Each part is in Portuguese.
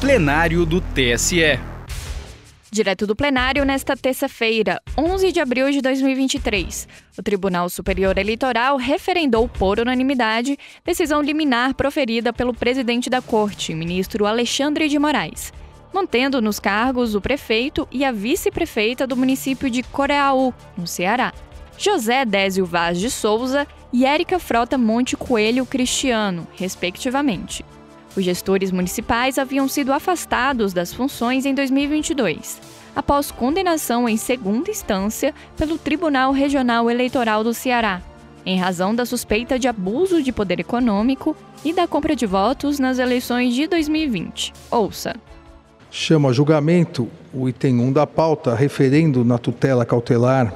plenário do TSE. Direto do plenário nesta terça-feira, 11 de abril de 2023. O Tribunal Superior Eleitoral referendou por unanimidade decisão liminar proferida pelo presidente da Corte, ministro Alexandre de Moraes, mantendo nos cargos o prefeito e a vice-prefeita do município de Coreaú, no Ceará, José Désio Vaz de Souza e Érica Frota Monte Coelho Cristiano, respectivamente. Os gestores municipais haviam sido afastados das funções em 2022, após condenação em segunda instância pelo Tribunal Regional Eleitoral do Ceará, em razão da suspeita de abuso de poder econômico e da compra de votos nas eleições de 2020. Ouça. Chama a julgamento o item 1 da pauta, referendo na tutela cautelar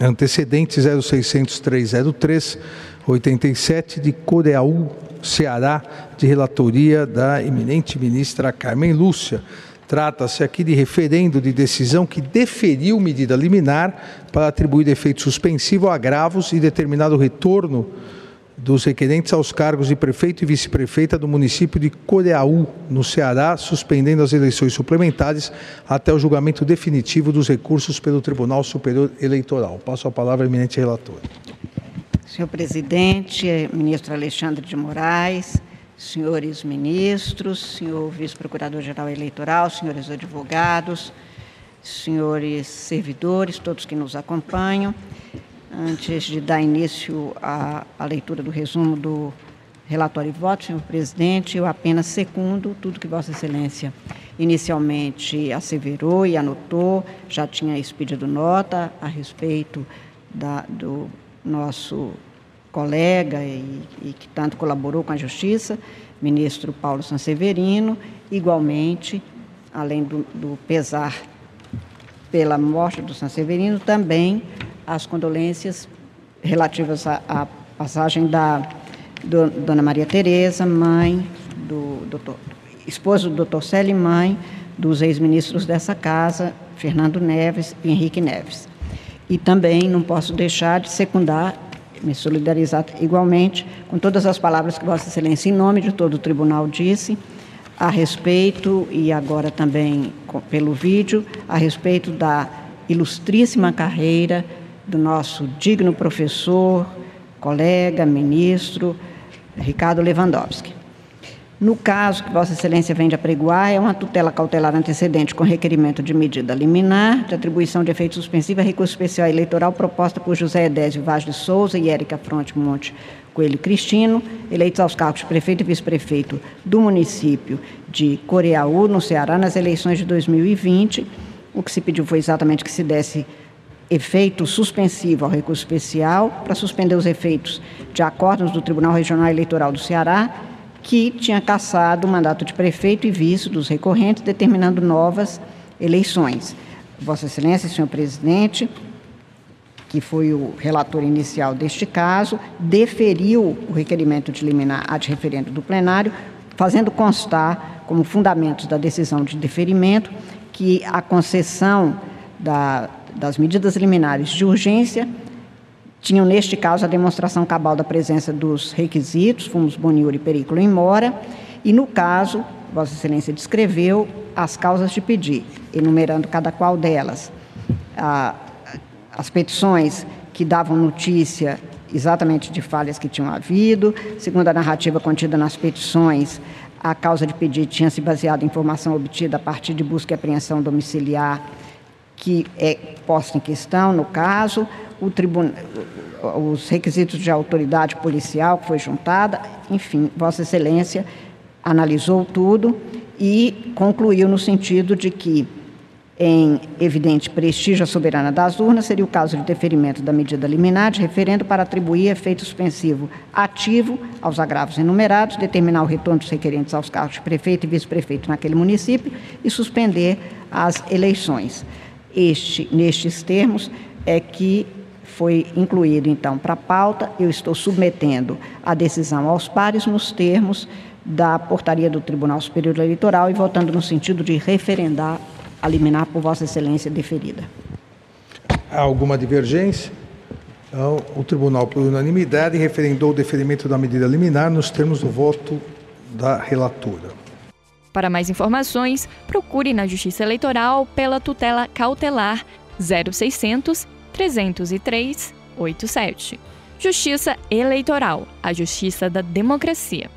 antecedente 060303 87 de Coreaú, Ceará, de relatoria da eminente ministra Carmen Lúcia. Trata-se aqui de referendo de decisão que deferiu medida liminar para atribuir efeito suspensivo a agravos e determinado retorno dos requerentes aos cargos de prefeito e vice-prefeita do município de Coreaú, no Ceará, suspendendo as eleições suplementares até o julgamento definitivo dos recursos pelo Tribunal Superior Eleitoral. Passo a palavra ao eminente relator. Senhor presidente, ministro Alexandre de Moraes, senhores ministros, senhor vice-procurador-geral eleitoral, senhores advogados, senhores servidores, todos que nos acompanham. Antes de dar início à, à leitura do resumo do relatório e voto, senhor presidente, eu apenas secundo tudo que Vossa Excelência inicialmente asseverou e anotou, já tinha expedido nota a respeito da, do nosso colega e, e, que tanto colaborou com a Justiça, ministro Paulo Sanseverino, igualmente, além do, do pesar pela morte do Sanseverino, também as condolências relativas à, à passagem da do, Dona Maria Tereza, mãe do doutor, esposo do doutor Célio mãe dos ex-ministros dessa casa, Fernando Neves e Henrique Neves. E também não posso deixar de secundar, me solidarizar igualmente com todas as palavras que Vossa Excelência, em nome de todo o tribunal, disse a respeito, e agora também pelo vídeo, a respeito da ilustríssima carreira do nosso digno professor, colega, ministro, Ricardo Lewandowski. No caso que Vossa Excelência vem de apregoar, é uma tutela cautelar antecedente com requerimento de medida liminar, de atribuição de efeito suspensivo a recurso especial eleitoral proposta por José Edésio Vaz de Souza e Érica Fronte Monte Coelho Cristino, eleitos aos cargos de prefeito e vice-prefeito do município de Coreaú, no Ceará, nas eleições de 2020. O que se pediu foi exatamente que se desse efeito suspensivo ao recurso especial para suspender os efeitos de acordos do Tribunal Regional Eleitoral do Ceará, que tinha cassado o mandato de prefeito e vice dos recorrentes, determinando novas eleições. Vossa Excelência, senhor presidente, que foi o relator inicial deste caso, deferiu o requerimento de liminar ad referendo do plenário, fazendo constar como fundamentos da decisão de deferimento que a concessão da das medidas liminares de urgência tinham, neste caso, a demonstração cabal da presença dos requisitos, fumos boniúria e perículo em mora, e, no caso, Vossa Excelência descreveu as causas de pedir, enumerando cada qual delas. as petições que davam notícia exatamente de falhas que tinham havido, segundo a narrativa contida nas petições, a causa de pedido tinha se baseado em informação obtida a partir de busca e apreensão domiciliar que é posta em questão no caso, os requisitos de autoridade policial que foi juntada, enfim, Vossa Excelência analisou tudo e concluiu no sentido de que, em evidente prestígio à soberana das urnas, seria o caso de deferimento da medida liminar de referendo para atribuir efeito suspensivo ativo aos agravos enumerados, determinar o retorno dos requerentes aos cargos de prefeito e vice-prefeito naquele município e suspender as eleições. Este, nestes termos é que foi incluído, então, para a pauta. Eu estou submetendo a decisão aos pares nos termos da portaria do Tribunal Superior Eleitoral e votando no sentido de referendar a liminar por Vossa Excelência deferida. Há alguma divergência? Então, o Tribunal, por unanimidade, referendou o deferimento da medida liminar nos termos do voto da relatora. Para mais informações, procure na Justiça Eleitoral pela tutela cautelar 0600 303 87. Justiça Eleitoral, a justiça da democracia.